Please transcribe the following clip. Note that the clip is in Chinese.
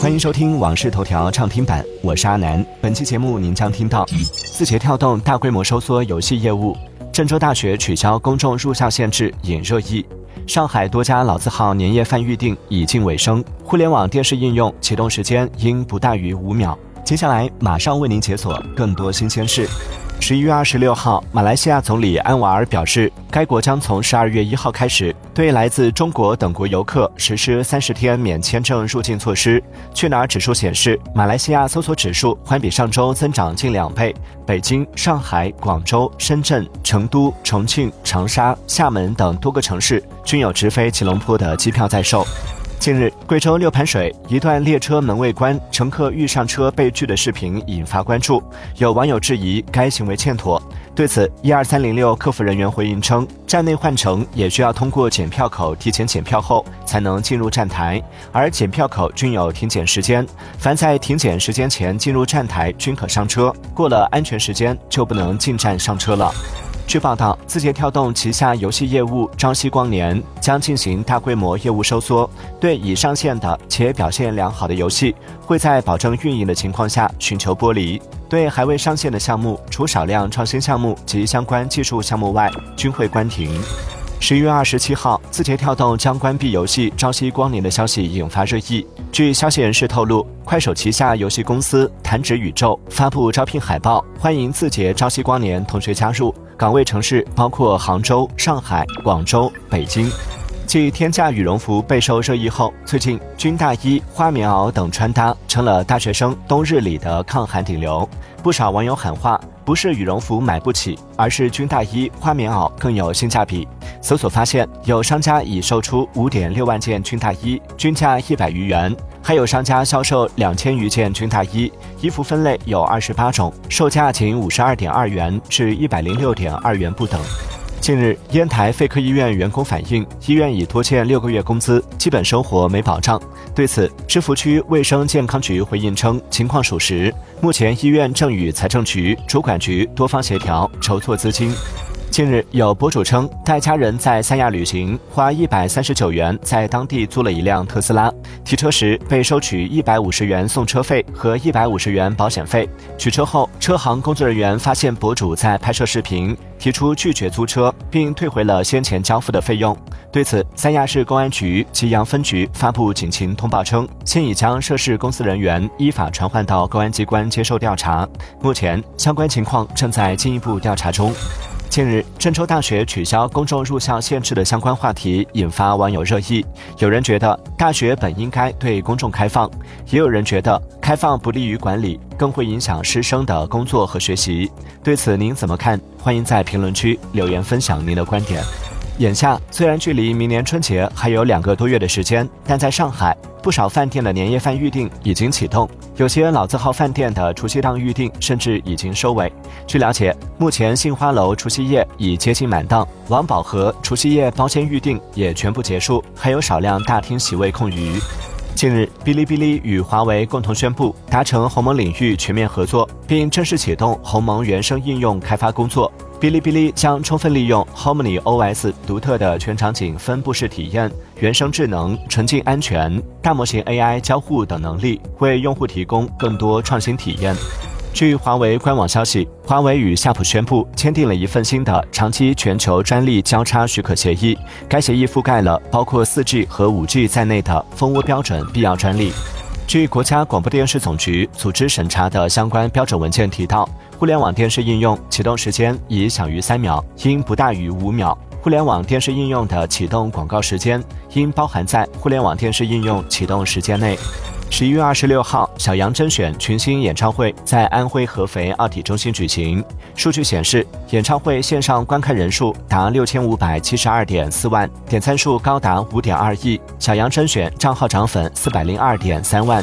欢迎收听《往事头条》畅听版，我是阿南。本期节目您将听到：字节跳动大规模收缩游戏业务；郑州大学取消公众入校限制引热议；上海多家老字号年夜饭预订已近尾声；互联网电视应用启动时间应不大于五秒。接下来马上为您解锁更多新鲜事。十一月二十六号，马来西亚总理安瓦尔表示，该国将从十二月一号开始对来自中国等国游客实施三十天免签证入境措施。去哪儿指数显示，马来西亚搜索指数环比上周增长近两倍。北京、上海、广州、深圳、成都、重庆、长沙、厦门等多个城市均有直飞吉隆坡的机票在售。近日，贵州六盘水一段列车门未关，乘客欲上车被拒的视频引发关注，有网友质疑该行为欠妥。对此，一二三零六客服人员回应称，站内换乘也需要通过检票口提前检票后才能进入站台，而检票口均有停检时间，凡在停检时间前进入站台均可上车，过了安全时间就不能进站上车了。据报道，字节跳动旗下游戏业务朝夕光年将进行大规模业务收缩，对已上线的且表现良好的游戏，会在保证运营的情况下寻求剥离；对还未上线的项目，除少量创新项目及相关技术项目外，均会关停。十一月二十七号，字节跳动将关闭游戏朝夕光年的消息引发热议。据消息人士透露，快手旗下游戏公司弹指宇宙发布招聘海报，欢迎字节朝夕光年同学加入。岗位城市包括杭州、上海、广州、北京。继天价羽绒服备受热议后，最近军大衣、花棉袄等穿搭成了大学生冬日里的抗寒顶流。不少网友喊话：不是羽绒服买不起，而是军大衣、花棉袄更有性价比。搜索发现，有商家已售出五点六万件军大衣，均价一百余元。还有商家销售两千余件军大衣，衣服分类有二十八种，售价仅五十二点二元至一百零六点二元不等。近日，烟台肺科医院员工反映，医院已拖欠六个月工资，基本生活没保障。对此，芝罘区卫生健康局回应称，情况属实，目前医院正与财政局、主管局多方协调，筹措资金。近日，有博主称带家人在三亚旅行，花一百三十九元在当地租了一辆特斯拉。提车时被收取一百五十元送车费和一百五十元保险费。取车后，车行工作人员发现博主在拍摄视频，提出拒绝租车，并退回了先前交付的费用。对此，三亚市公安局吉阳分局发布警情通报称，现已将涉事公司人员依法传唤到公安机关接受调查，目前相关情况正在进一步调查中。近日，郑州大学取消公众入校限制的相关话题引发网友热议。有人觉得大学本应该对公众开放，也有人觉得开放不利于管理，更会影响师生的工作和学习。对此您怎么看？欢迎在评论区留言分享您的观点。眼下虽然距离明年春节还有两个多月的时间，但在上海，不少饭店的年夜饭预订已经启动，有些老字号饭店的除夕档预订甚至已经收尾。据了解，目前杏花楼除夕夜已接近满档，王宝和除夕夜包间预订也全部结束，还有少量大厅席位空余。近日，哔哩哔哩与华为共同宣布达成鸿蒙领域全面合作，并正式启动鸿蒙原生应用开发工作。哔哩哔哩将充分利用 Harmony OS 独特的全场景分布式体验、原生智能、纯净安全、大模型 AI 交互等能力，为用户提供更多创新体验。据华为官网消息，华为与夏普宣布签订了一份新的长期全球专利交叉许可协议，该协议覆盖了包括 4G 和 5G 在内的蜂窝标准必要专利。据国家广播电视总局组织审查的相关标准文件提到。互联网电视应用启动时间宜小于三秒，应不大于五秒。互联网电视应用的启动广告时间应包含在互联网电视应用启动时间内。十一月二十六号，小杨甄选群星演唱会在安徽合肥奥体中心举行。数据显示，演唱会线上观看人数达六千五百七十二点四万，点赞数高达五点二亿。小杨甄选账号涨粉四百零二点三万。